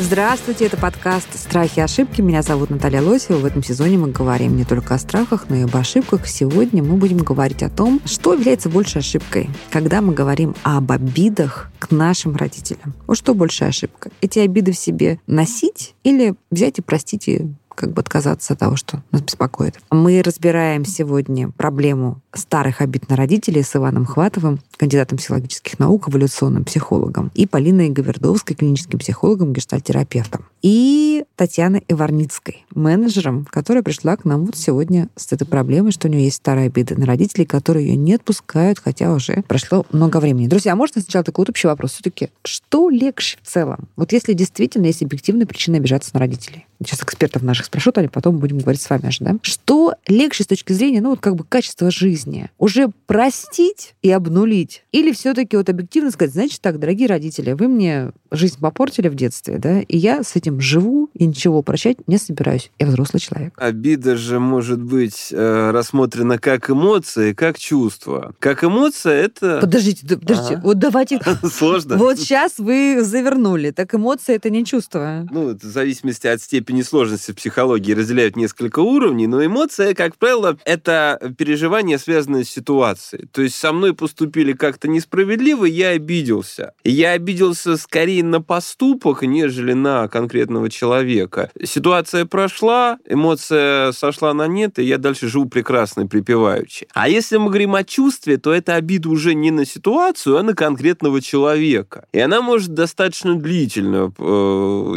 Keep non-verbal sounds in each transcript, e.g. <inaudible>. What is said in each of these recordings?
Здравствуйте, это подкаст «Страхи и ошибки». Меня зовут Наталья Лосева. В этом сезоне мы говорим не только о страхах, но и об ошибках. Сегодня мы будем говорить о том, что является большей ошибкой, когда мы говорим об обидах к нашим родителям. Вот что большая ошибка? Эти обиды в себе носить или взять и простить и как бы отказаться от того, что нас беспокоит. Мы разбираем сегодня проблему старых обид на родителей с Иваном Хватовым, кандидатом психологических наук, эволюционным психологом, и Полиной Гавердовской, клиническим психологом, гештальтерапевтом, и Татьяной Иварницкой, менеджером, которая пришла к нам вот сегодня с этой проблемой, что у нее есть старые обиды на родителей, которые ее не отпускают, хотя уже прошло много времени. Друзья, а можно сначала такой вот общий вопрос? Все-таки, что легче в целом? Вот если действительно есть объективная причина обижаться на родителей. Сейчас экспертов наших спрошу, а потом будем говорить с вами же, да? Что легче с точки зрения, ну, вот как бы качества жизни? Уже простить и обнулить? Или все-таки вот объективно сказать, значит так, дорогие родители, вы мне жизнь попортили в детстве, да, и я с этим живу и ничего прощать не собираюсь. Я взрослый человек. Обида же может быть э, рассмотрена как эмоция, как чувство. Как эмоция это... Подождите, да, подождите, Ага. вот давайте... <laughs> Сложно. Вот сейчас вы завернули. Так эмоции — это не чувство. Ну, в зависимости от степени сложности в психологии разделяют несколько уровней, но эмоция, как правило, это переживание, связанное с ситуацией. То есть со мной поступили как-то несправедливо, я обиделся. Я обиделся скорее на поступок, нежели на конкретного человека. Ситуация прошла, эмоция сошла на нет, и я дальше живу прекрасно припеваючи. А если мы говорим о чувстве, то это обида уже не на ситуацию, а на конкретного человека. И она может достаточно длительно э,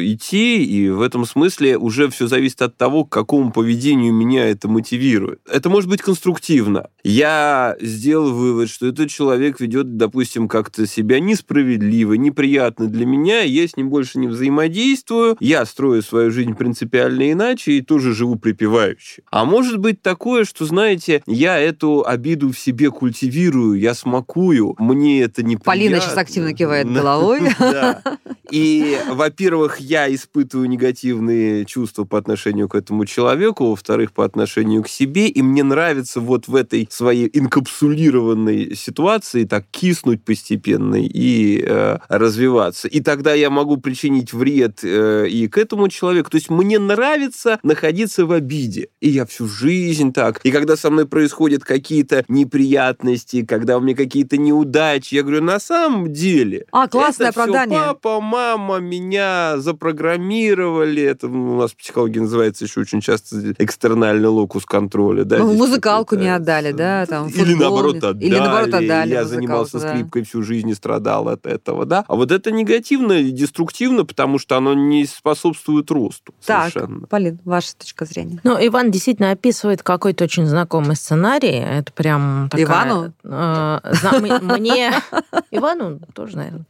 идти, и в этом смысле уже все зависит от того, к какому поведению меня это мотивирует. Это может быть конструктивно. Я сделал вывод, что этот человек ведет, допустим, как-то себя несправедливо, неприятно для меня, и я с ним больше не взаимодействую, я строю свою жизнь принципиально иначе и тоже живу припевающе. А может быть такое, что, знаете, я эту обиду в себе культивирую, я смакую, мне это не Полина сейчас активно кивает головой. <laughs> Да. И, во-первых, я испытываю негативные чувства по отношению к этому человеку, во-вторых, по отношению к себе, и мне нравится вот в этой своей инкапсулированной ситуации так киснуть постепенно и э, развиваться. И тогда я могу причинить вред э, и к этому человеку. То есть мне нравится находиться в обиде. И я всю жизнь так. И когда со мной происходят какие-то неприятности, когда у меня какие-то неудачи, я говорю, на самом деле... А, классное это оправдание. папа, мама меня запрограммировали. Это у нас в психологии называется еще очень часто экстернальный локус контроля. Да, Ну, музыкалку не отдали, да, там, Или наоборот отдали. или наоборот отдали Я занимался да. скрипкой всю жизнь и страдал от этого, да. А вот это негативно и деструктивно, потому что оно не способствует росту Так, совершенно. Полин, ваша точка зрения. Ну, Иван действительно описывает какой-то очень знакомый сценарий. Это прям такая... Ивану? э, Мне... Ивану тоже, наверное.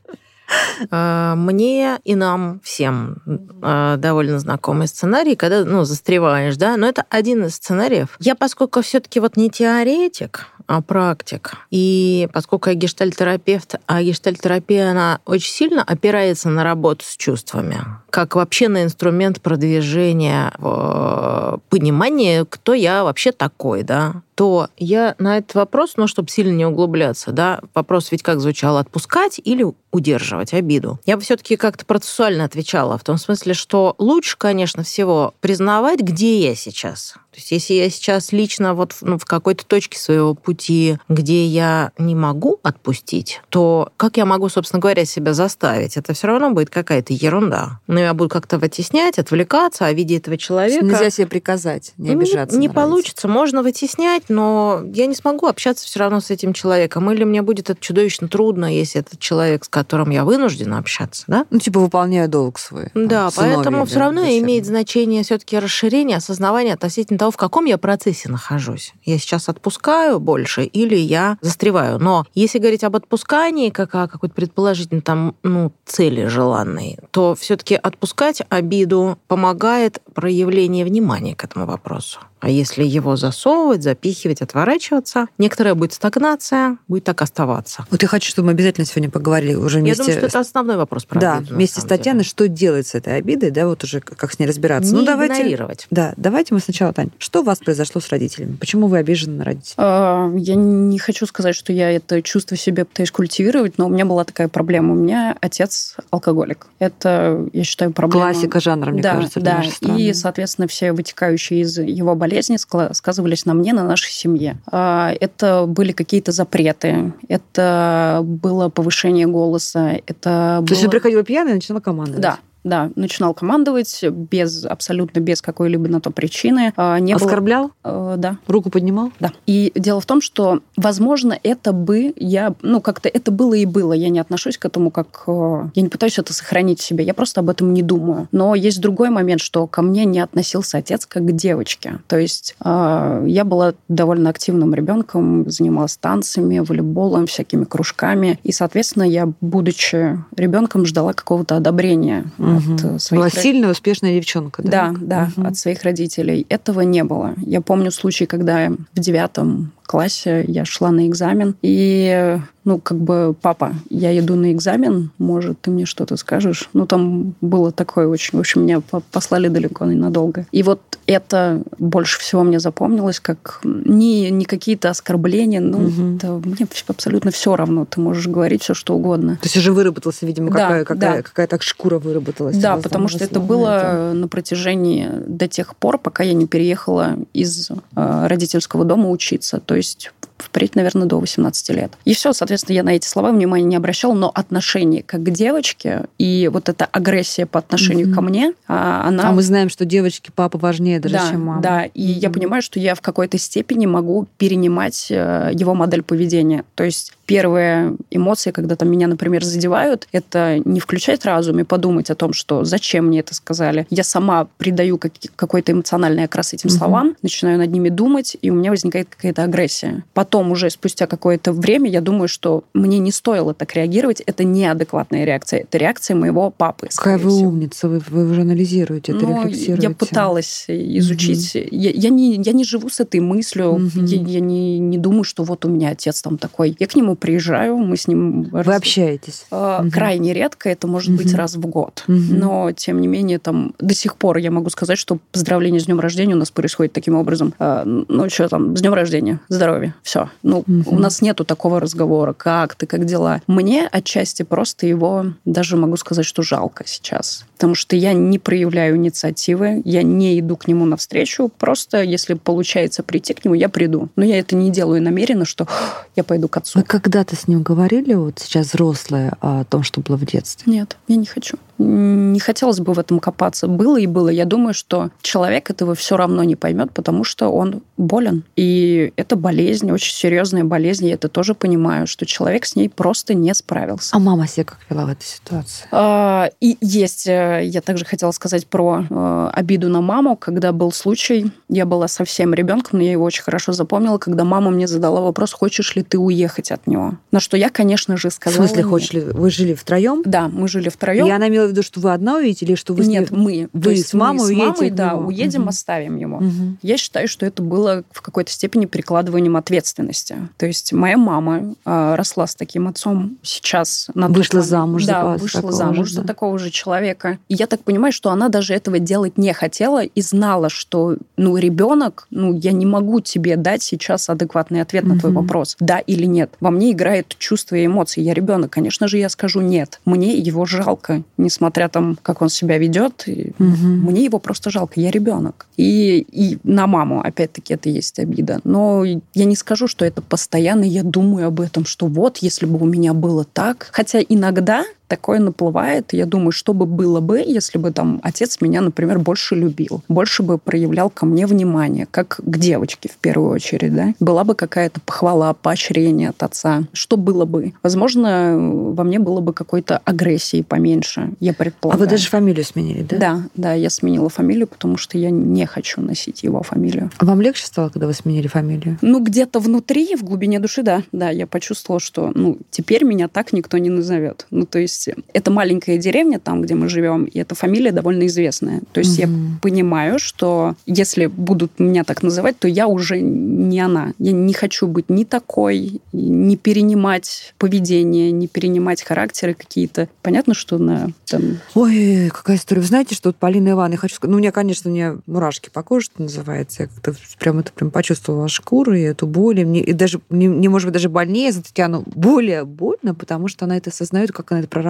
Э, Мне и нам всем э, довольно знакомый сценарий, когда, ну, застреваешь, да, но это один из сценариев. Я, поскольку все таки вот не теоретик, а практик, и поскольку я гештальтерапевт, а гештальтерапия, она очень сильно опирается на работу с чувствами, как вообще на инструмент продвижения э, понимании, кто я вообще такой, да, то я на этот вопрос, ну, чтобы сильно не углубляться, да, вопрос ведь как звучал, отпускать или удерживать обиду. Я бы все-таки как-то процессуально отвечала, в том смысле, что лучше, конечно, всего признавать, где я сейчас. То есть если я сейчас лично вот в, ну, в какой-то точке своего пути, где я не могу отпустить, то как я могу, собственно говоря, себя заставить? Это все равно будет какая-то ерунда. Но я буду как-то вытеснять, отвлекаться о виде этого человека. Нельзя себе приказать, не Ну, обижаться. Не, родителей. получится. Можно вытеснять, но я не смогу общаться все равно с этим человеком. Или мне будет это чудовищно трудно, если это человек, с которым я вынуждена общаться, да? Ну, типа, выполняю долг свой. там, Да, сыновей, поэтому все равно имеет значение все-таки расширение, осознавание относительно того, в каком я процессе нахожусь. Я сейчас отпускаю больше или я застреваю. Но если говорить об отпускании, как о какой-то предположительно там, ну, цели желанной, то все-таки отпускать обиду помогает проявление внимания к этому вопросу. А если его засовывать, запихивать, отворачиваться, некоторая будет стагнация, будет так оставаться. Вот я хочу, чтобы мы обязательно сегодня поговорили уже Я вместе... думаю, что это основной вопрос про да, обиду, вместе с самом деле. Татьяной, что делать с этой обидой, да, вот уже как с ней разбираться. Не ну, давайте... игнорировать. Да, давайте мы сначала, Тань, что у вас произошло с родителями? Почему вы обижены на родителей? А, Я не хочу сказать, что я это чувство в себе пытаюсь культивировать, но у меня была такая проблема. У меня отец алкоголик. Это, я считаю, проблема... Классика жанра, мне да, кажется, для да. И, соответственно, все вытекающие из его болезни скла- сказывались на мне, на нашей семье. А, Это были какие-то запреты, это было повышение голоса, это То есть было- он приходил пьяный и начинал командовать? Да, да, начинал командовать без абсолютно без какой-либо на то причины. А, Не было- Оскорблял? Э, да, Руку поднимал? да. И дело в том, что, возможно, это бы я, ну, как-то это было и было. Я не отношусь к этому как... э, Я не пытаюсь это сохранить в себе. Я просто об этом не думаю. Но есть другой момент, что ко мне не относился отец как к девочке. То есть э, я была довольно активным ребенком, занималась танцами, волейболом, всякими кружками. И, соответственно, я, будучи ребенком, ждала какого-то одобрения Мгм. от э, своих Была сильная, успешная девчонка, да? да, да, Мгм. от своих родителей. Этого не было. Я помню случай, когда в девятом классе я шла на экзамен, и, ну, как бы, папа, я иду на экзамен, может, ты мне что-то скажешь? Ну, там было такое очень... В общем, меня по- послали далеко ненадолго. И вот это больше всего мне запомнилось, как не, не какие-то оскорбления, ну, Мгм. это мне абсолютно все равно. Ты можешь говорить все, что угодно. То есть уже выработался, видимо, Да, какая, какая, да. какая-то шкура выработалась. Да, потому что это было на протяжении до тех пор, пока я не переехала из э, родительского дома учиться. То есть впредь, наверное, до 18 лет. И все, соответственно, я на эти слова внимания не обращала, но отношение как к девочке и вот эта агрессия по отношению Мгм. ко мне, а, она... А мы знаем, что девочки папа важнее даже, да, чем мама. да, и я Мгм. понимаю, что я в какой-то степени могу перенимать э, его модель поведения. То есть первые эмоции, когда там меня, например, задевают, это не включать разум и подумать о том, что зачем мне это сказали. Я сама придаю как- какой-то эмоциональный окрас этим Мгм. словам, начинаю над ними думать, и у меня возникает какая-то агрессия. Потом уже спустя какое-то время я думаю, что мне не стоило так реагировать. Это неадекватная реакция. Это реакция моего папы. Какая вы всего. умница, вы, вы уже анализируете это, Ну, рефлексируете. я пыталась изучить. Я, я не, я не живу с этой мыслью. Мгм. Я, я не, не думаю, что вот у меня отец там такой. Я к нему приезжаю, мы с ним... Вы общаетесь? Э, Мгм. Крайне редко, это может быть Мгм. раз в год. Мгм. Но, тем не менее, там до сих пор я могу сказать, что поздравление с днем рождения у нас происходит таким образом. Э, Ну, что там, с днем рождения, здоровья, все. Ну, Мгм. у нас нету такого разговора, как ты, как дела. Мне отчасти просто его, даже могу сказать, что жалко сейчас. Потому что я не проявляю инициативы, я не иду к нему навстречу. Просто, если получается прийти к нему, я приду. Но я это не делаю намеренно, что <gasps> я пойду к отцу. Вы когда-то с ним говорили, вот сейчас взрослые, о том, что было в детстве? Нет, я не хочу. Не хотелось бы в этом копаться. Было и было. Я думаю, что человек этого все равно не поймет, потому что он болен. И это болезнь, очень серьезная болезнь. Я это тоже понимаю, что человек с ней просто не справился. А мама себя как вела в этой ситуации? А, И есть, э, я также хотела сказать про э, обиду на маму, когда был случай, я была совсем ребенком, но я его очень хорошо запомнила, когда мама мне задала вопрос, хочешь ли ты уехать от него? На что я, конечно же, В сказала... смысле, нет. хочешь ли... Вы жили втроем? Да, мы жили втроем. И она имела в виду, что вы одна уедете, или что вы с Нет, мы. вы с мамой мы с мамой, да, уедем, Мгм. оставим его. Мгм. Я считаю, что это было в какой-то степени перекладыванием ответственности. То есть моя мама э, росла с таким отцом сейчас. На Вышла момент- замуж за Да, вас вышла такого замуж же, за да. такого же человека. И я так понимаю, что она даже этого делать не хотела и знала, что, ну, ребенок, ну, я не могу тебе дать сейчас адекватный ответ на твой Мгм. вопрос, да или нет. Во мне играет чувство и эмоции. Я ребенок, конечно же, я скажу нет. Мне его жалко, несмотря там, как он себя ведет. Мгм. мне его просто жалко, я ребенок. И, и на маму, опять-таки, это есть обида. Но я не скажу, что это постоянно, я думаю об этом, что вот, если бы у меня было так. Хотя иногда такое наплывает, я думаю, что бы было бы, если бы там отец меня, например, больше любил, больше бы проявлял ко мне внимание, как к девочке в первую очередь, да? Была бы какая-то похвала, поощрение от отца. Что было бы? Возможно, во мне было бы какой-то агрессии поменьше, я А предполагаю. вы даже фамилию сменили, да? Да, да, я сменила фамилию, потому что я не хочу носить его фамилию. А Вам легче стало, когда вы сменили фамилию? Ну, где-то внутри, в глубине души, да, да, я почувствовала, что, ну, теперь меня так никто не назовет. Ну, то есть есть это маленькая деревня, там, где мы живем, и эта фамилия довольно известная. То есть я понимаю, что если будут меня так называть, то я уже не она. Я не хочу быть ни такой, не перенимать поведение, не перенимать характеры какие-то. Понятно, что на там... Ой, какая история. Вы знаете, что вот Полина Ивановна, я хочу сказать, ну, у меня, конечно, у меня мурашки по коже, что называется. Я как-то прям это прям почувствовала шкуру и эту боль. И, мне, и даже, не, не может быть, даже больнее за Татьяну. Более больно, потому что она это осознает, как она это прорабатывает,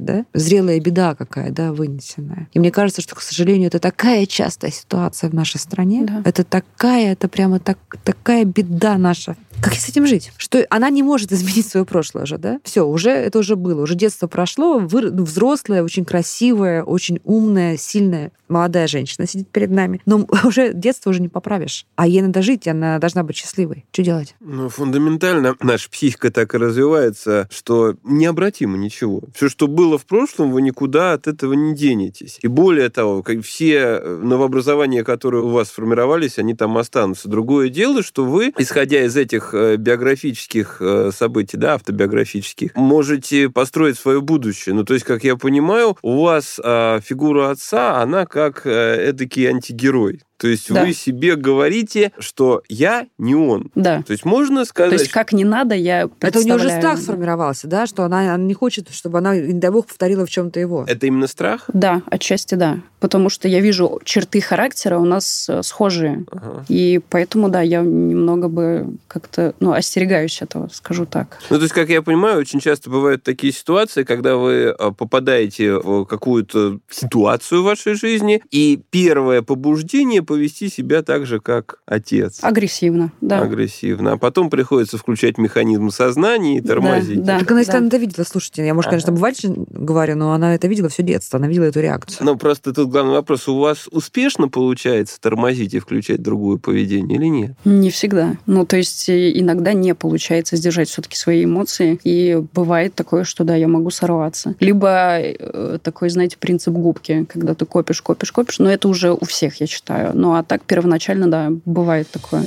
да? Зрелая беда какая, да, вынесенная. И мне кажется, что, к сожалению, это такая частая ситуация в нашей стране. Да. Это такая, это прямо так, такая беда наша. Как с этим жить? Что она не может <laughs> изменить свое прошлое же, да? Все, уже это уже было, уже детство прошло, вы, ну, взрослая, очень красивая, очень умная, сильная, молодая женщина сидит перед нами. Но <laughs> уже детство уже не поправишь. А ей надо жить, она должна быть счастливой. Что делать? Ну, фундаментально <clears throat> наша психика так и развивается, что необратимо ничего. Все, что было в прошлом, вы никуда от этого не денетесь. И более того, как все новообразования, которые у вас сформировались, они там останутся. Другое дело, что вы, исходя из этих э, биографических э, событий, да, автобиографических, можете построить свое будущее. Ну, то есть, как я понимаю, у вас э, фигура отца, она как э, эдакий антигерой. То есть Да. вы себе говорите, что я не он. Да. То есть можно То сказать, есть как не надо, я Это у нее уже представляю. страх сформировался, да, что она, она не хочет, чтобы она, не дай бог, повторила в чем-то его. это именно страх? Да, отчасти да. Потому что я вижу черты характера у нас э, схожие. Ага. И поэтому, да, я немного бы как-то, ну, остерегаюсь этого, скажу так. Ну, то есть, как я понимаю, очень часто бывают такие ситуации, когда вы а, попадаете в какую-то ситуацию в вашей жизни, и первое побуждение повести себя так же, как отец. Агрессивно, да. Агрессивно. А потом приходится включать механизм сознания и тормозить. да. Так она, да. она это видела, слушайте, я, может, конечно, бывает говорю, но она это видела все детство, она видела эту реакцию. Но просто тут главный вопрос, у вас успешно получается тормозить и включать другое поведение или нет? Не всегда. Ну, то есть э, иногда не получается сдержать все-таки свои эмоции. И бывает такое, что да, я могу сорваться. Либо э, такой, знаете, принцип губки, когда ты копишь, копишь, копишь. Но это уже у всех, я считаю. Ну, а так первоначально, да, бывает такое.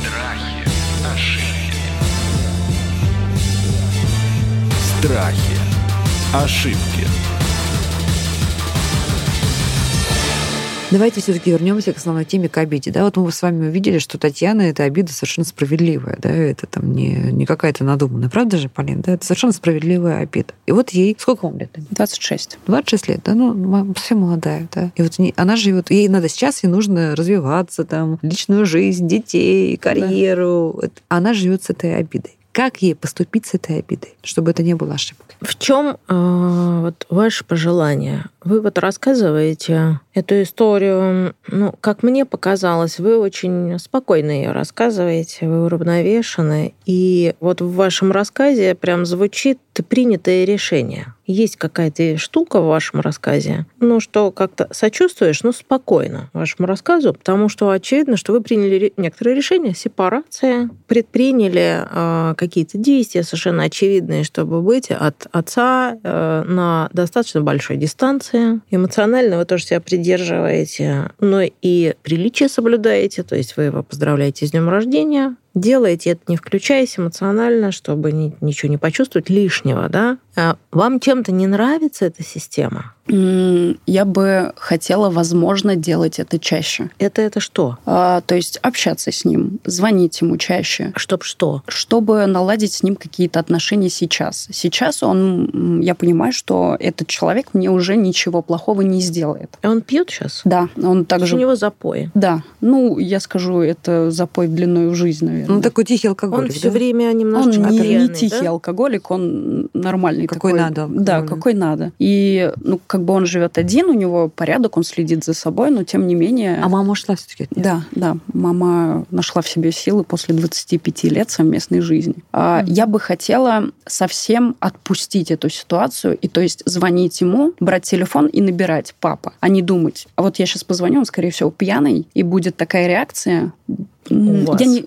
Страхи, ошибки, Страхи. Ошибки. Давайте все-таки вернемся к основной теме, к обиде. Да, вот мы с вами увидели, что Татьяна это обида совершенно справедливая, да, это там не, не какая-то надуманная, правда же, Полин? Да, это совершенно справедливая обида. И вот ей, сколько вам лет? 26. 26 лет, да, ну, совсем молодая, да. И вот она живет, ей надо сейчас, ей нужно развиваться, там, личную жизнь, детей, карьеру. Это- Она живет с этой обидой. Как ей поступить с этой обидой, чтобы это не было ошибкой? В чем вот ваше пожелание? Вы вот рассказываете эту историю, ну, как мне показалось, вы очень спокойно ее рассказываете, вы уравновешены, и вот в вашем рассказе прям звучит принятое решение. Есть какая-то штука в вашем рассказе, ну, что как-то сочувствуешь, но спокойно вашему рассказу, потому что очевидно, что вы приняли некоторые решения, сепарация, предприняли э, какие-то действия совершенно очевидные, чтобы быть от отца э, на достаточно большой дистанции. Эмоционально вы тоже себя придерживаете, но и приличие соблюдаете, то есть вы его поздравляете с днем рождения, делаете это не включаясь эмоционально, чтобы ни- ничего не почувствовать лишнего, да? А Вам чем-то не нравится эта система? Я бы хотела, возможно, делать это чаще. Это это что? А, то есть общаться с ним, звонить ему чаще, Чтоб что? чтобы наладить с ним какие-то отношения сейчас. Сейчас он, я понимаю, что этот человек мне уже ничего плохого не сделает. А Он пьет сейчас? Да, он У также... него запои. Да, ну, я скажу, это запой длиной в жизнь, наверное. Ну, такой тихий алкоголик, Он все да? время он немножечко не, не пьяный, тихий да? алкоголик, он нормальный Какой такой. надо Да, алкогольный. какой надо. И, ну, как бы он живет один, у него порядок, он следит за собой, но тем не менее... А мама ушла все-таки от него? Да, да. Мама нашла в себе силы после 25 лет совместной жизни. А, Я бы хотела совсем отпустить эту ситуацию, и то есть звонить ему, брать телефон и набирать папа, а не думать, а вот я сейчас позвоню, он, скорее всего, пьяный, и будет такая реакция. М, вас? Я не...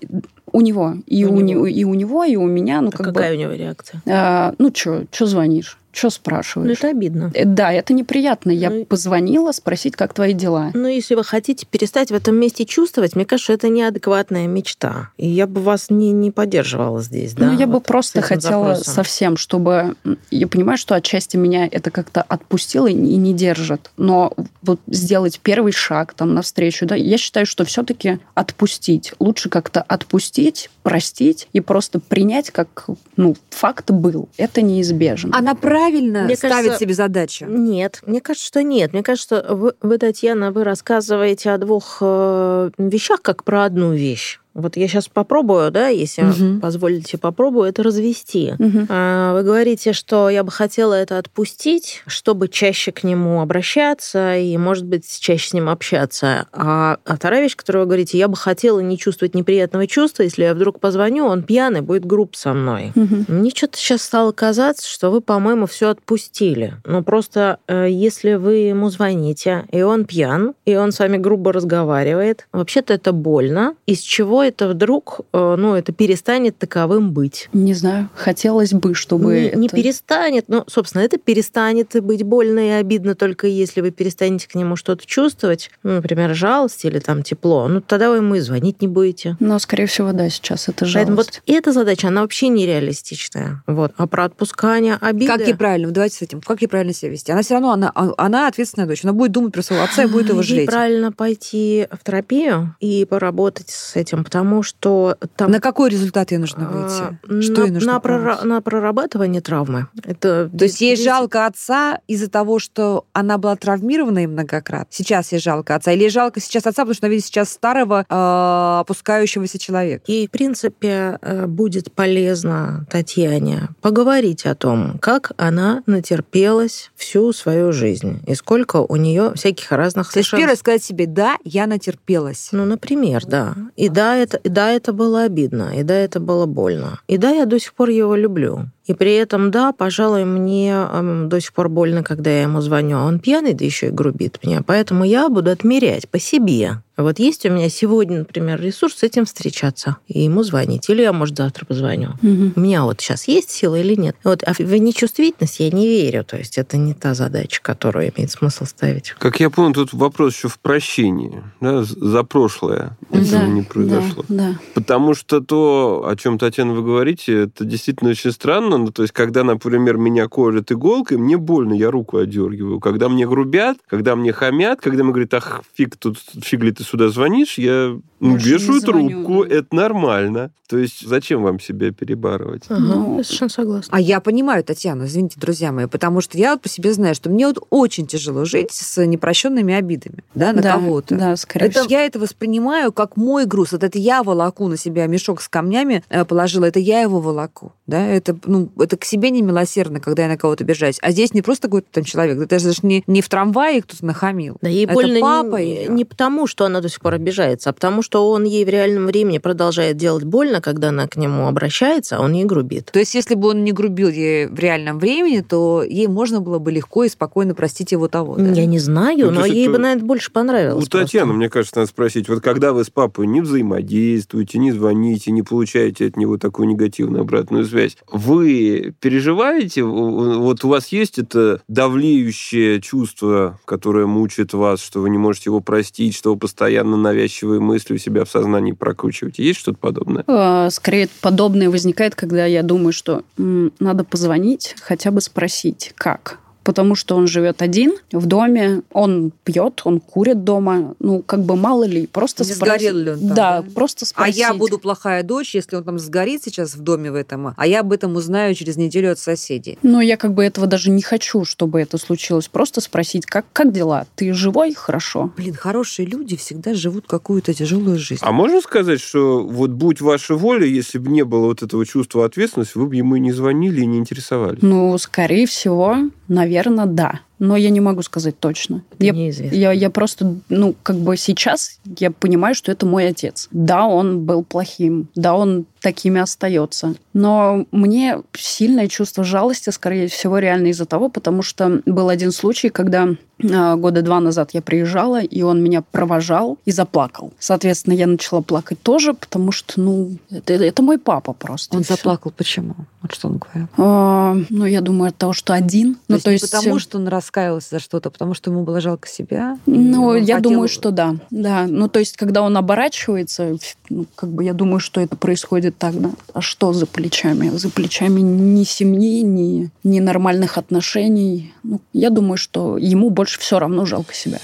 У него. И У у, него. него. и у него, и у меня. Ну, А как какая бы... у него реакция? а, ну, что, что звонишь? Что Ну, спрашиваешь? это обидно. Э, Да, это неприятно. Я Ну позвонила спросить, как твои дела. Но если вы хотите перестать в этом месте чувствовать, мне кажется, это неадекватная мечта. И я бы вас не, не поддерживала здесь. Да, ну, я бы вот просто с этим хотела запросом. совсем, чтобы... Я понимаю, что отчасти меня это как-то отпустило и и не держит. Но вот сделать первый шаг там навстречу, да, я считаю, что все-таки отпустить. Лучше как-то отпустить, простить и просто принять, как ну, факт был. Это неизбежно. Она правильно Мне ставит кажется, себе задачу. Нет, мне кажется, что нет. Мне кажется, что вы, вы, Татьяна, вы рассказываете о двух э, вещах, как про одну вещь. Вот я сейчас попробую, да, если Мгм. позволите, попробую это развести. А, Вы говорите, что я бы хотела это отпустить, чтобы чаще к нему обращаться и, может быть, чаще с ним общаться. А, а вторая вещь, которую вы говорите, я бы хотела не чувствовать неприятного чувства, если я вдруг позвоню, он пьяный, будет груб со мной. Мгм. Мне что-то сейчас стало казаться, что вы, по-моему, все отпустили. Ну, просто э, если вы ему звоните, и он пьян, и он с вами грубо разговаривает, вообще-то это больно. Из чего это вдруг, э, ну, это перестанет таковым быть? Не знаю, хотелось бы, чтобы не, не это- перестанет, но, собственно, это перестанет быть больно и обидно только если вы перестанете к нему что-то чувствовать, ну, например, жалость или там тепло, ну, тогда вы ему и звонить не будете. Но, скорее всего, да, сейчас это Поэтому жалость. вот эта задача, она вообще нереалистичная. Вот. А про отпускание обиды... Как ей правильно, давайте с этим, как ей правильно себя вести? Она все равно, она, а, она ответственная дочь, она будет думать про своего отца и будет его Ей жалеть. правильно пойти в терапию и поработать с этим, потому что там... На какой результат ей нужно а, выйти? Что на, ей нужно на, прора- на прорабатывание травмы. Это То есть ей жалко отца из-за того, что она была травмирована и многократно? Сейчас ей жалко отца? Или ей жалко сейчас отца, потому что она видит сейчас старого, э, опускающегося человека? Ей, в принципе, э, будет полезно Татьяне поговорить о том, как она натерпелась всю свою жизнь и сколько у нее всяких разных То есть первое сказать себе, да, я натерпелась. Ну, например, да. И да, это, да, это было обидно, и да, это было больно. И да, я до сих пор его люблю. И при этом, да, пожалуй, мне эм, до сих пор больно, когда я ему звоню, а он пьяный, да еще и грубит мне. Поэтому я буду отмерять по себе. Вот есть у меня сегодня, например, ресурс с этим встречаться и ему звонить. Или я, может, завтра позвоню. Мгм. У меня вот сейчас есть сила или нет? Вот, а в нечувствительность я не верю. То есть это не та задача, которую имеет смысл ставить. Как я понял, тут вопрос еще в прощении да, за прошлое, если Да, не произошло. Да, да. Потому что то, о чем, Татьяна, вы говорите, это действительно очень странно. Ну, то есть, когда, например, меня колят иголкой, мне больно, я руку одергиваю. Когда мне грубят, когда мне хамят, когда мне говорят, ах, фиг, тут, фиг ли ты сюда звонишь, я вешаю звоню, трубку, да. это нормально. То есть, зачем вам себя перебарывать? Ага, Ну, я совершенно согласна. А я понимаю, Татьяна, извините, друзья мои, потому что я вот по себе знаю, что мне вот очень тяжело жить с непрощенными обидами, да, на да, кого-то. Да, скорее Это, всего. я это воспринимаю как мой груз. Вот это я волоку на себя мешок с камнями э, положила, это я его волоку. Да? Это, ну, это к себе не милосердно, когда я на кого-то обижаюсь. А здесь не просто какой-то там человек, это же не, не в трамвае кто-то нахамил. Да ей Это больно папа не, её. не потому, что она до сих пор обижается, а потому, что он ей в реальном времени продолжает делать больно, когда она к нему обращается, а он ей грубит. То есть, если бы он не грубил ей в реальном времени, то ей можно было бы легко и спокойно простить его того. да? Я не знаю, Ну, но ей это бы, наверное, больше понравилось. У Татьяны, просто. мне кажется, надо спросить, вот когда вы с папой не взаимодействуете, не звоните, не получаете от него такую негативную обратную связь, вы переживаете, вот у вас есть это давлеющее чувство, которое мучает вас, что вы не можете его простить, что вы постоянно навязчивые мысли у себя в сознании прокручиваете? Есть что-то подобное? Э, Скорее, подобное возникает, когда я думаю, что надо позвонить, хотя бы спросить, как. Потому что он живет один в доме, он пьет, он курит дома. Ну, как бы мало ли, просто Не спросить. сгорел ли он там, да, да? просто А спросить. я буду плохая дочь, если он там сгорит сейчас в доме в этом, а я об этом узнаю через неделю от соседей. Но я как бы этого даже не хочу, чтобы это случилось. Просто спросить, как, как дела? Ты живой? Хорошо. Блин, хорошие люди всегда живут какую-то тяжелую жизнь. А можно сказать, что вот будь ваша воля, если бы не было вот этого чувства ответственности, вы бы ему и не звонили и не интересовались? Ну, скорее всего, наверное, да. Но я не могу сказать точно. Я, Неизвестно. я, я просто, ну, как бы сейчас я понимаю, что это мой отец. Да, он был плохим, да, он такими остается. Но мне сильное чувство жалости, скорее всего, реально из-за того, потому что был один случай, когда а, года два назад я приезжала, и он меня провожал и заплакал. Соответственно, я начала плакать тоже, потому что, ну, это, это мой папа просто. Он заплакал почему? Вот что он говорил. А, ну, я думаю, от того, что один. То ну, есть, то не есть, потому, что он раскаивался за что-то, потому что ему было жалко себя? Ну, я хотел- думаю, что да. Да. Ну, то есть, когда он оборачивается, ну, как бы я думаю, что это происходит так, да. А что за плечами? За плечами ни семьи, ни, ни нормальных отношений. Ну, я думаю, что ему больше все равно жалко себя.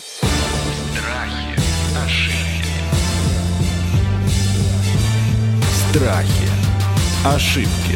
Страхи, ошибки. Страхи. Ошибки.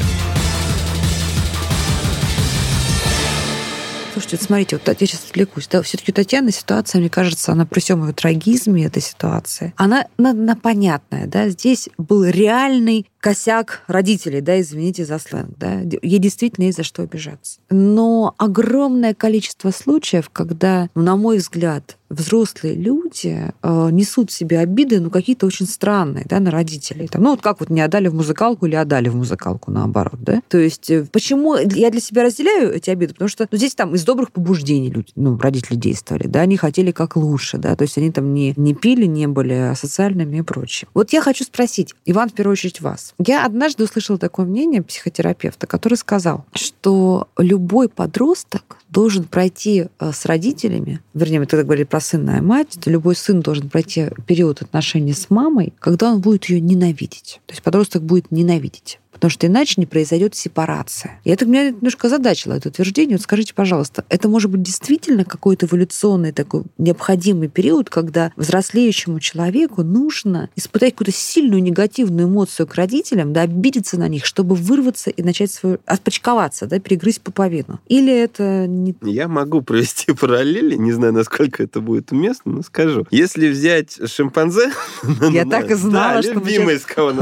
Слушайте, вот смотрите, вот я сейчас отвлекусь. Да, все-таки у Татьяны ситуация, мне кажется, она при всем ее трагизме этой ситуации, она, она, она понятная, да, здесь был реальный косяк родителей, да, извините за сленг, да, ей действительно есть за что обижаться. Но огромное количество случаев, когда, на мой взгляд, взрослые люди э, несут в себе обиды, ну, какие-то очень странные, да, на родителей. Там, ну, вот как вот не отдали в музыкалку или отдали в музыкалку, наоборот, да. То есть э, почему я для себя разделяю эти обиды? Потому что ну, здесь там из добрых побуждений люди, ну, родители действовали, да, они хотели как лучше, да, то есть они там не, не пили, не были асоциальными и прочее. Вот я хочу спросить, Иван, в первую очередь вас. Я однажды услышала такое мнение психотерапевта, который сказал, что любой подросток должен пройти э, с родителями, вернее, мы тогда говорили про сына и мать, любой сын должен пройти период отношений с мамой, когда он будет ее ненавидеть. То есть подросток будет ненавидеть. Потому что иначе не произойдет сепарация. И это меня немножко озадачило, это утверждение. Вот скажите, пожалуйста, это может быть действительно какой-то эволюционный такой необходимый период, когда взрослеющему человеку нужно испытать какую-то сильную негативную эмоцию к родителям, да, обидеться на них, чтобы вырваться и начать свою... отпочковаться, да, перегрызть пуповину? Или это не... Я могу провести <laughs> параллели, не знаю, насколько это будет уместно, но скажу. Если взять шимпанзе... <laughs> Я так и знала, что мы любимый, с кого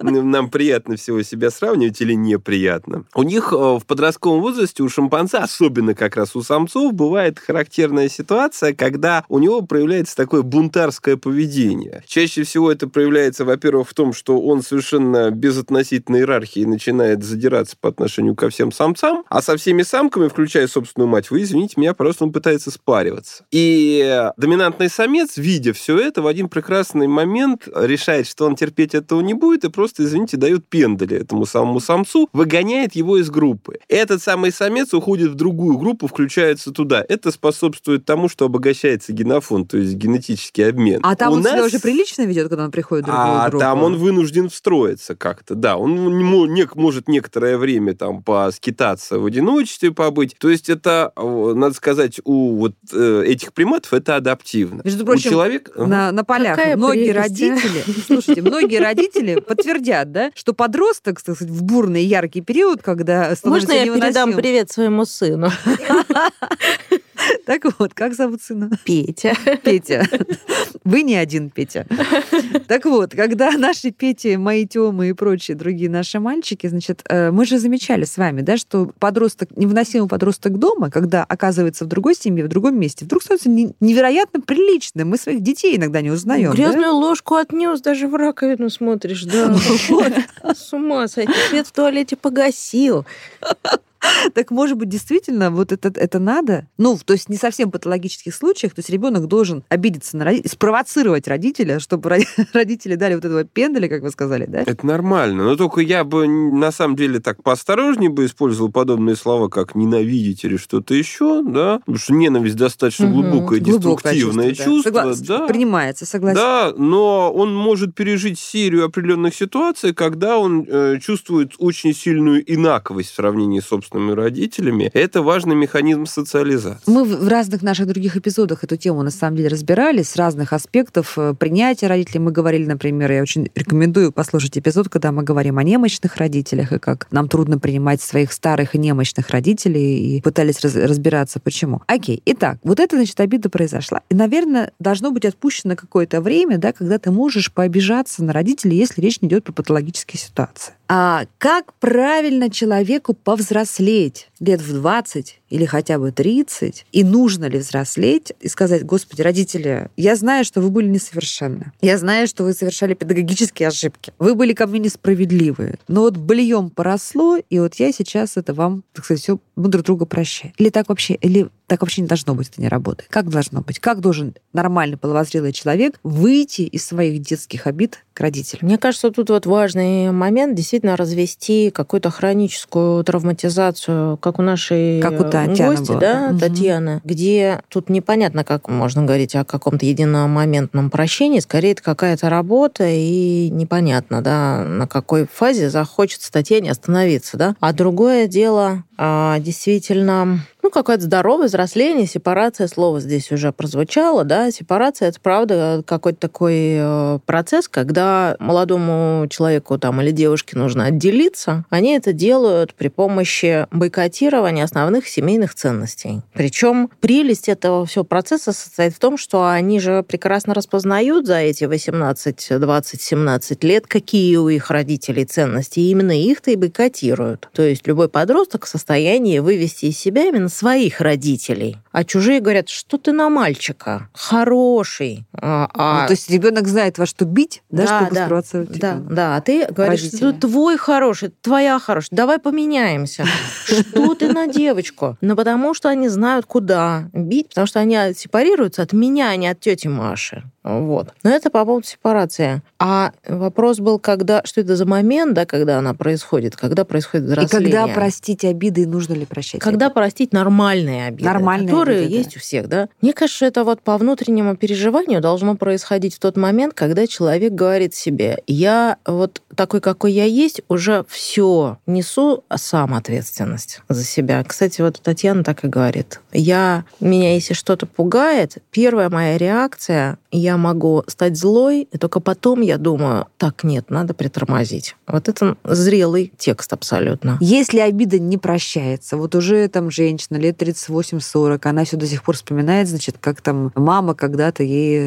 нам приятно всего себя сравнивать или неприятно. У них э, в подростковом возрасте, у шимпанзе, особенно как раз у самцов, бывает характерная ситуация, когда у него проявляется такое бунтарское поведение. Чаще всего это проявляется, во-первых, в том, что он совершенно без относительной иерархии начинает задираться по отношению ко всем самцам, а со всеми самками, включая собственную мать, вы извините меня, просто он пытается спариваться. И доминантный самец, видя все это, в один прекрасный момент решает, что он терпеть этого не будет, и просто, извините, дает пендали этому самому самцу, выгоняет его из группы. Этот самый самец уходит в другую группу, включается туда. Это способствует тому, что обогащается генофонд, то есть генетический обмен. А там У он себя нас- уже прилично ведет, когда он приходит в другую а группу? там он вынужден встроиться как-то, да. Он не может некоторое время там поскитаться в одиночестве побыть. То есть это, надо сказать, у вот э, этих приматов это адаптивно. Между у прочим, человека... Ага. на, на полях Какая многие прелесть, а. родители, слушайте, многие родители подтвердят, да, что подросток, так сказать, в бурный яркий период, когда становится Можно я передам привет своему сыну? <laughs> <laughs> Так вот, как зовут сына? Петя. <laughs> Петя. Вы не один Петя. <laughs> Так вот, когда наши Пети, мои Тёмы и прочие другие наши мальчики, значит, э, мы же замечали с вами, да, что подросток, невыносимый подросток дома, когда оказывается в другой семье, в другом месте, вдруг становится не- невероятно приличным. Мы своих детей иногда не узнаем. да? Грязную ложку отнес, даже в раковину смотришь, да. С ума сойти. Свет в туалете погасил. <laughs> Так, может быть, действительно, вот это, это надо? Ну, то есть не совсем патологических случаях, то есть ребенок должен обидеться на родителя, спровоцировать родителя, чтобы роди- <laughs> родители дали вот этого пендаля, как вы сказали, да? Это нормально, но только я бы на самом деле так поосторожнее бы использовал подобные слова, как ненавидеть или что-то еще, да, потому что ненависть достаточно Мгм. глубокое, Глубокое деструктивное чувство, да. чувство, Согла- да. Принимается, согласен. Да, но он может пережить серию определенных ситуаций, когда он э, чувствует очень сильную инаковость в сравнении с собственными родителями. Это важный механизм социализации. Мы в разных наших других эпизодах эту тему на самом деле разбирали с разных аспектов э, принятия родителей. Мы говорили, например, я очень рекомендую послушать эпизод, когда мы говорим о немощных родителях и как нам трудно принимать своих старых и немощных родителей и пытались раз- разбираться, почему. Окей, итак, вот эта, значит, обида произошла. И, наверное, должно быть отпущено какое-то время, да, когда ты можешь пообижаться на родителей, если речь не идет про патологические ситуации. А как правильно человеку повзрослеть? Лет в 20 или хотя бы 30, и нужно ли взрослеть и сказать, господи, родители, я знаю, что вы были несовершенны. Я знаю, что вы совершали педагогические ошибки. Вы были ко мне несправедливые. Но вот быльем поросло, и вот я сейчас это вам, так сказать, все мы друг друга прощаем. Или так вообще, или так вообще не должно быть, это не работает. Как должно быть? Как должен нормальный половозрелый человек выйти из своих детских обид к родителям? Мне кажется, тут вот важный момент действительно развести какую-то хроническую травматизацию, как у нашей Как у Татьяны гости, было. да, Мгм. Татьяны, где тут непонятно, как можно говорить о каком-то единомоментном прощении, скорее это какая-то работа, и непонятно, да, на какой фазе захочется Татьяне остановиться, да. А другое дело, а, действительно, ну, какое-то здоровое взросление, сепарация, слово здесь уже прозвучало, да, сепарация, это правда какой-то такой э, процесс, когда молодому человеку там или девушке нужно отделиться, они это делают при помощи бойкотирования основных семейных ценностей. Причем прелесть этого всего процесса состоит в том, что они же прекрасно распознают за эти 18, 20, 17 лет, какие у их родителей ценности, и именно их-то и бойкотируют. То есть любой подросток в состоянии вывести из себя именно своих родителей. А чужие говорят, что ты на мальчика, хороший. А, а- Ну, то есть ребенок знает, во что бить, да, Да, чтобы да, скрываться. типа, да, да, а ты говоришь, что родители. твой хороший, твоя хорошая, давай поменяемся. <laughs> Что ты на девочку? Ну, потому что они знают, куда бить, потому что они сепарируются от меня, а не от тети Маши. Вот. Но это по поводу сепарации. А вопрос был, когда, что это за момент, да, когда она происходит, когда происходит И взросление. когда простить обиды, и нужно ли прощать? Когда простить нормальные обиды, Нормальные которые обиды, да. есть у всех, да? Мне кажется, это вот по внутреннему переживанию должно происходить в тот момент, когда человек говорит себе, я вот такой, какой я есть, уже все несу сам ответственность за себя. Кстати, вот Татьяна так и говорит. Я, меня если что-то пугает, первая моя реакция, я могу стать злой, и только потом я думаю, так, нет, надо притормозить. Вот это зрелый текст абсолютно. Если обида не прощается, вот уже там женщина лет 38-40, она все до сих пор вспоминает, значит, как там мама когда-то ей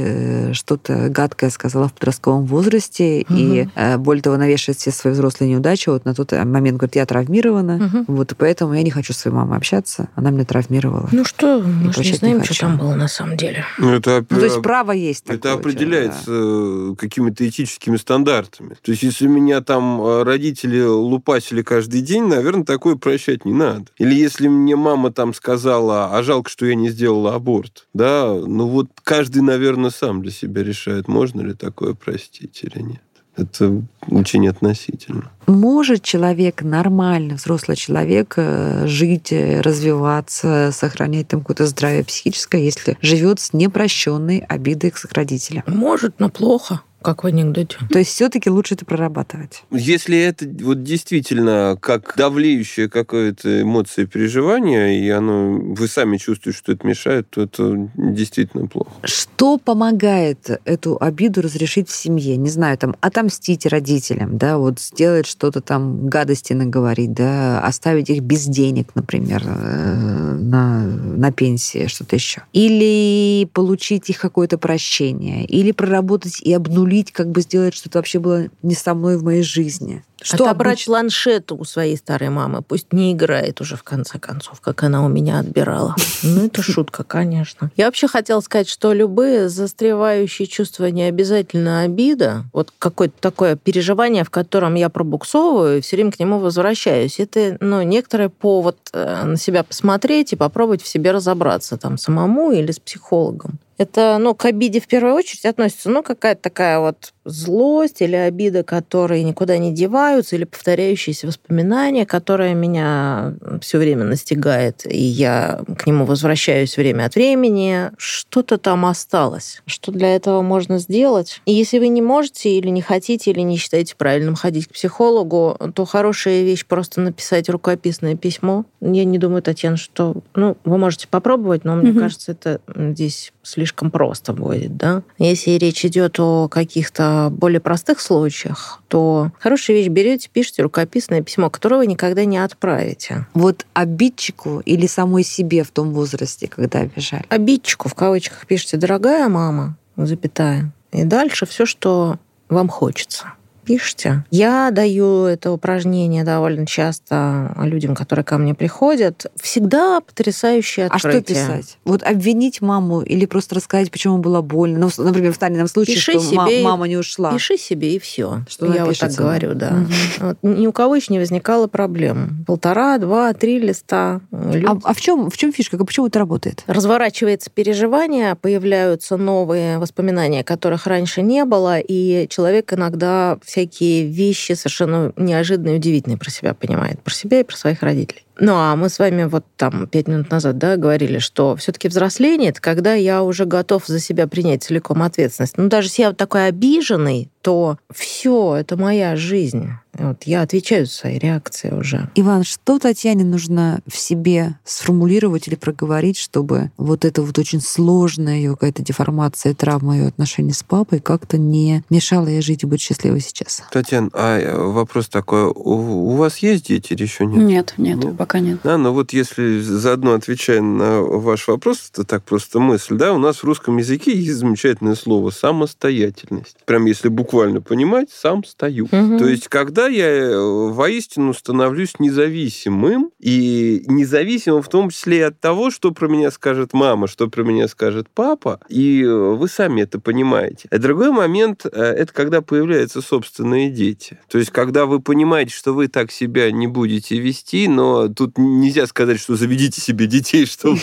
э, что-то гадкое сказала в подростковом возрасте, и Мгм. э, более того, навешивает все свои взрослые неудачи. Вот на тот момент говорит, я травмирована, Мгм. вот и поэтому я не хочу с своей мамой общаться, она меня травмировала. Ну что, мы же не прощать не знаем, хочу. что там было на самом деле. Ну, это, Ну, то есть право есть это такое. определяется да. э, какими-то этическими стандартами. То есть, если меня там э, родители лупасили каждый день, наверное, такое прощать не надо. Или если мне мама там сказала, а жалко, что я не сделала аборт, да, ну вот каждый, наверное, сам для себя решает, можно ли такое простить или нет. Это очень относительно. Может человек, нормально, взрослый человек, э, жить, э, развиваться, сохранять там какое-то здравие психическое, если живет с непрощенной обидой к родителям? Может, но плохо, как в анекдоте. То есть все-таки лучше это прорабатывать. Если это вот действительно как давлеющее какое-то эмоция переживание, и оно, вы сами чувствуете, что это мешает, то это действительно плохо. Что помогает эту обиду разрешить в семье? Не знаю, там, отомстить родителям, да, вот сделать что-то там, гадости наговорить, да, оставить их без денег, например, э, на, на пенсии, что-то еще. Или получить их какое-то прощение, или проработать и обнулить, как бы сделать, что это вообще было не со мной в моей жизни. Что Отобрать обыч- планшет у своей старой мамы. Пусть не играет уже в конце концов, как она у меня отбирала. Ну, это шутка, конечно. Я вообще хотела сказать, что любые застревающие чувства не обязательно обида. Вот какое-то такое переживание, в котором я пробуксовываю и все время к нему возвращаюсь. Это, ну, некоторый повод э, на себя посмотреть и попробовать в себе разобраться там самому или с психологом. Это, ну, к обиде в первую очередь относится, ну, какая-то такая вот злость или обида, которые никуда не деваются, или повторяющиеся воспоминания, которые меня все время настигает, и я к нему возвращаюсь время от времени. Что-то там осталось. Что для этого можно сделать? И если вы не можете или не хотите, или не считаете правильным ходить к психологу, то хорошая вещь просто написать рукописное письмо. Я не думаю, Татьяна, что... Ну, вы можете попробовать, но мне Мгм. кажется, это здесь слишком просто будет, да? Если речь идет о каких-то более простых случаях, то хорошая вещь берете, пишите рукописное письмо, которое вы никогда не отправите. Вот обидчику или самой себе в том возрасте, когда обижали? Обидчику в кавычках пишите «дорогая мама», запятая. И дальше все, что вам хочется. Пишите. Я даю это упражнение довольно часто людям, которые ко мне приходят. Всегда потрясающее А открытие. что писать? Вот обвинить маму или просто рассказать, почему было больно? Ну, например, в Танином случае, Пиши что себе- мама не ушла. Пиши себе и все. Что Я вот так да? говорю, да. Мгм. Вот ни у кого еще не возникало проблем. Полтора, два, три листа. Люди А, а в чем в чем фишка? Почему это работает? Разворачивается переживание, появляются новые воспоминания, которых раньше не было, и человек иногда всякие вещи совершенно неожиданные и удивительные про себя понимает, про себя и про своих родителей. Ну, а мы с вами вот там пять минут назад да, говорили, что все-таки взросление это когда я уже готов за себя принять целиком ответственность. Ну, даже если я вот такой обиженный, то все, это моя жизнь. Вот я отвечаю за свои реакции уже. Иван, что Татьяне нужно в себе сформулировать или проговорить, чтобы вот эта вот очень сложная ее какая-то деформация, травма ее отношений с папой как-то не мешала ей жить и быть счастливой сейчас? Татьяна, а э, вопрос такой, у, у вас есть дети или еще нет? Нет, нет, Ну. Пока нет. Да, но вот если заодно отвечая на ваш вопрос, это так просто мысль, да, у нас в русском языке есть замечательное слово «самостоятельность». Прям если буквально понимать, сам стою. Мгм. То есть, когда я э, воистину становлюсь независимым, и независимым в том числе и от того, что про меня скажет мама, что про меня скажет папа, и э, вы сами это понимаете. А другой момент, э, это когда появляются собственные дети. То есть, когда вы понимаете, что вы так себя не будете вести, но тут нельзя сказать, что заведите себе детей, <laughs> чтобы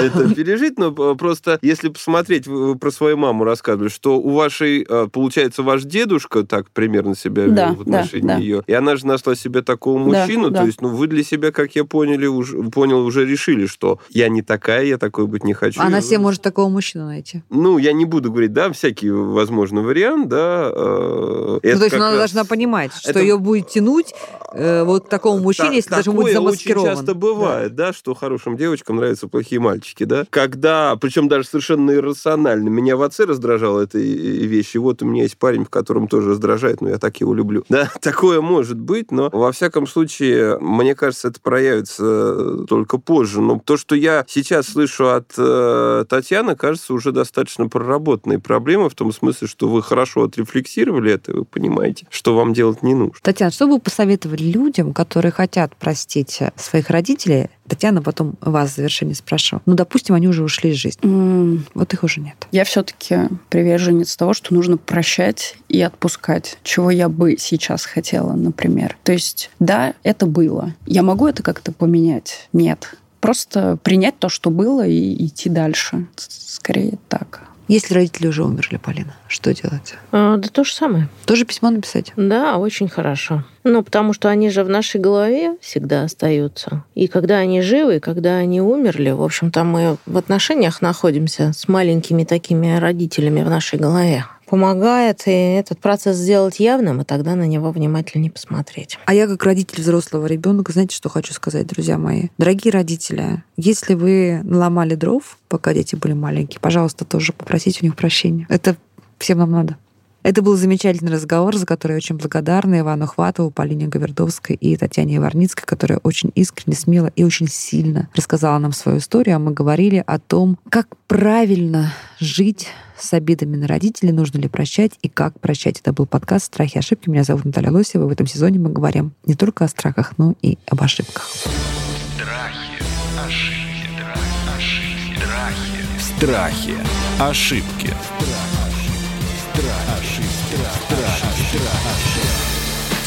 это <laughs> пережить, но э, просто если посмотреть, вы вы про свою маму рассказывали, что у вашей, э, получается, ваш дедушка так примерно себя вел Да, в отношении да, да. ее, и она же нашла себе такого Да, мужчину, да. то есть, ну, вы для себя, как я поняли, уже, понял, уже решили, что я не такая, я такой быть не хочу. Она Я- себе может такого мужчину найти. Ну, я не буду говорить, да, всякий возможный вариант, да. э, Ну, то есть она раз- должна понимать, что это- ее будет тянуть э, вот к такому мужчине, если даже будет замаскирован. Часто бывает, да. что хорошим девочкам нравятся плохие мальчики, да. Когда, причем даже совершенно иррационально, меня в отце раздражала эта вещь, и вот у меня есть парень, в котором тоже раздражает, но я так его люблю. <laughs> Да, такое может быть, но во всяком случае, мне кажется, это проявится только позже. Но то, что я сейчас слышу от э, Татьяны, кажется, уже достаточно проработанные проблемы, в том смысле, что вы хорошо отрефлексировали это, вы понимаете, что вам делать не нужно. Татьяна, что бы вы посоветовали людям, которые хотят простить э, своих родителей? Татьяна, потом вас в завершение спрошу. Ну, допустим, они уже ушли из жизни. М, Вот их уже нет. Я все-таки приверженец того, что нужно прощать и отпускать, чего я бы сейчас хотела, например. То есть, да, это было. Я могу это как-то поменять? Нет. Просто принять то, что было, и идти дальше. Скорее так. Если родители уже умерли, Полина, что делать? А, да то же самое. Тоже письмо написать? Да, очень хорошо. Ну, потому что они же в нашей голове всегда остаются. И когда они живы, и когда они умерли, в общем-то, мы в отношениях находимся с маленькими такими родителями в нашей голове. Помогает и этот процесс сделать явным, и тогда на него внимательнее посмотреть. А я как родитель взрослого ребенка, знаете, что хочу сказать, друзья мои? Дорогие родители, если вы наломали дров, пока дети были маленькие, пожалуйста, тоже попросите у них прощения. Это всем нам надо. Это был замечательный разговор, за который я очень благодарна Ивану Хватову, Полине Гавердовской и Татьяне Иварницкой, которая очень искренне, смело и очень сильно рассказала нам свою историю. А мы говорили о том, как правильно жить с обидами на родителей, нужно ли прощать и как прощать. Это был подкаст «Страхи и ошибки». Меня зовут Наталья Лосева. В этом сезоне мы говорим не только о страхах, но и об ошибках. Страхи, ошибки, ошибки, страхи. Страхи. Ошибки.